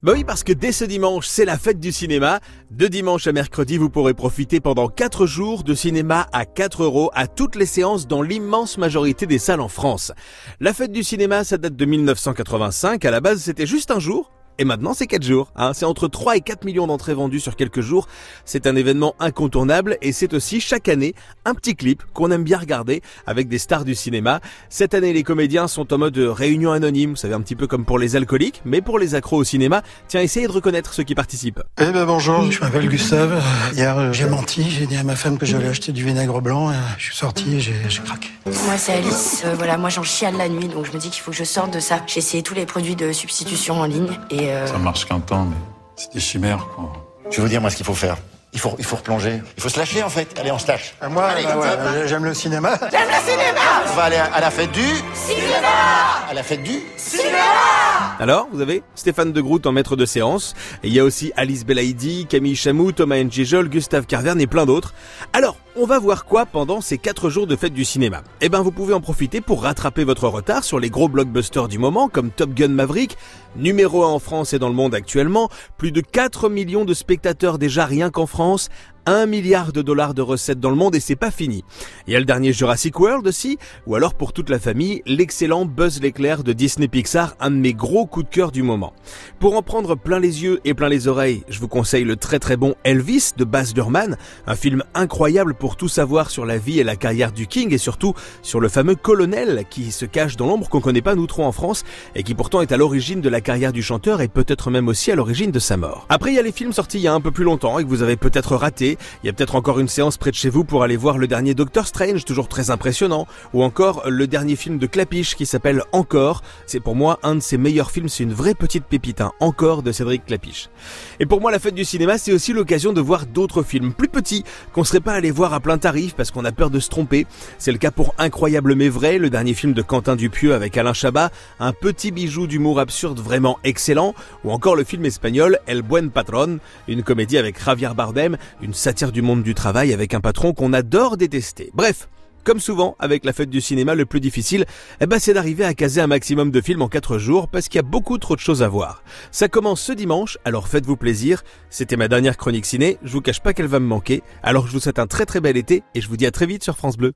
Bah oui, parce que dès ce dimanche, c'est la fête du cinéma. De dimanche à mercredi, vous pourrez profiter pendant 4 jours de cinéma à 4 euros à toutes les séances dans l'immense majorité des salles en France. La fête du cinéma, ça date de 1985. À la base, c'était juste un jour. Et maintenant, c'est 4 jours. Hein. C'est entre 3 et 4 millions d'entrées vendues sur quelques jours. C'est un événement incontournable et c'est aussi chaque année un petit clip qu'on aime bien regarder avec des stars du cinéma. Cette année, les comédiens sont en mode réunion anonyme, vous savez, un petit peu comme pour les alcooliques, mais pour les accros au cinéma. Tiens, essayez de reconnaître ceux qui participent. Eh ben bonjour, je m'appelle Gustave. Hier, euh, j'ai menti, j'ai dit à ma femme que j'allais acheter du vinaigre blanc. Et euh, je suis sorti et j'ai craqué. Moi, c'est Alice. Euh, voilà, moi, j'en chiale la nuit, donc je me dis qu'il faut que je sorte de ça. J'ai essayé tous les produits de substitution en ligne et euh, ça marche qu'un temps, mais c'est des chimères, quoi. Je vais vous dire, moi, ce qu'il faut faire. Il faut, il faut replonger. Il faut se lâcher, en fait. Allez, on se lâche. Euh, moi, bah ouais, j'aime le cinéma. J'aime le cinéma On va aller à la fête du... Cinéma À la fête du... Cinéma alors, vous avez Stéphane de Groot en maître de séance, il y a aussi Alice Belaïdi, Camille Chamou, Thomas Njejol, Gustave Carverne et plein d'autres. Alors, on va voir quoi pendant ces 4 jours de fête du cinéma? Eh ben, vous pouvez en profiter pour rattraper votre retard sur les gros blockbusters du moment, comme Top Gun Maverick, numéro 1 en France et dans le monde actuellement, plus de 4 millions de spectateurs déjà rien qu'en France, 1 milliard de dollars de recettes dans le monde et c'est pas fini. Il y a le dernier Jurassic World aussi, ou alors pour toute la famille, l'excellent Buzz l'éclair de Disney Pixar, un de mes gros coups de cœur du moment. Pour en prendre plein les yeux et plein les oreilles, je vous conseille le très très bon Elvis de Baz Luhrmann, un film incroyable pour tout savoir sur la vie et la carrière du King et surtout sur le fameux colonel qui se cache dans l'ombre qu'on connaît pas nous trop en France et qui pourtant est à l'origine de la carrière du chanteur et peut-être même aussi à l'origine de sa mort. Après il y a les films sortis il y a un peu plus longtemps et que vous avez peut-être raté, il y a peut-être encore une séance près de chez vous pour aller voir le dernier Doctor Strange, toujours très impressionnant, ou encore le dernier film de Clapiche qui s'appelle Encore. C'est pour moi un de ses meilleurs films, c'est une vraie petite pépite, hein. Encore de Cédric Clapiche. Et pour moi, la fête du cinéma, c'est aussi l'occasion de voir d'autres films plus petits qu'on serait pas allé voir à plein tarif parce qu'on a peur de se tromper. C'est le cas pour Incroyable mais vrai, le dernier film de Quentin Dupieux avec Alain Chabat, un petit bijou d'humour absurde vraiment excellent, ou encore le film espagnol El Buen Patron, une comédie avec Javier Bardem, une satire du monde du travail avec un patron qu'on adore détester. Bref, comme souvent, avec la fête du cinéma, le plus difficile, eh ben, c'est d'arriver à caser un maximum de films en 4 jours parce qu'il y a beaucoup trop de choses à voir. Ça commence ce dimanche, alors faites-vous plaisir. C'était ma dernière chronique ciné, je vous cache pas qu'elle va me manquer. Alors je vous souhaite un très très bel été et je vous dis à très vite sur France Bleu.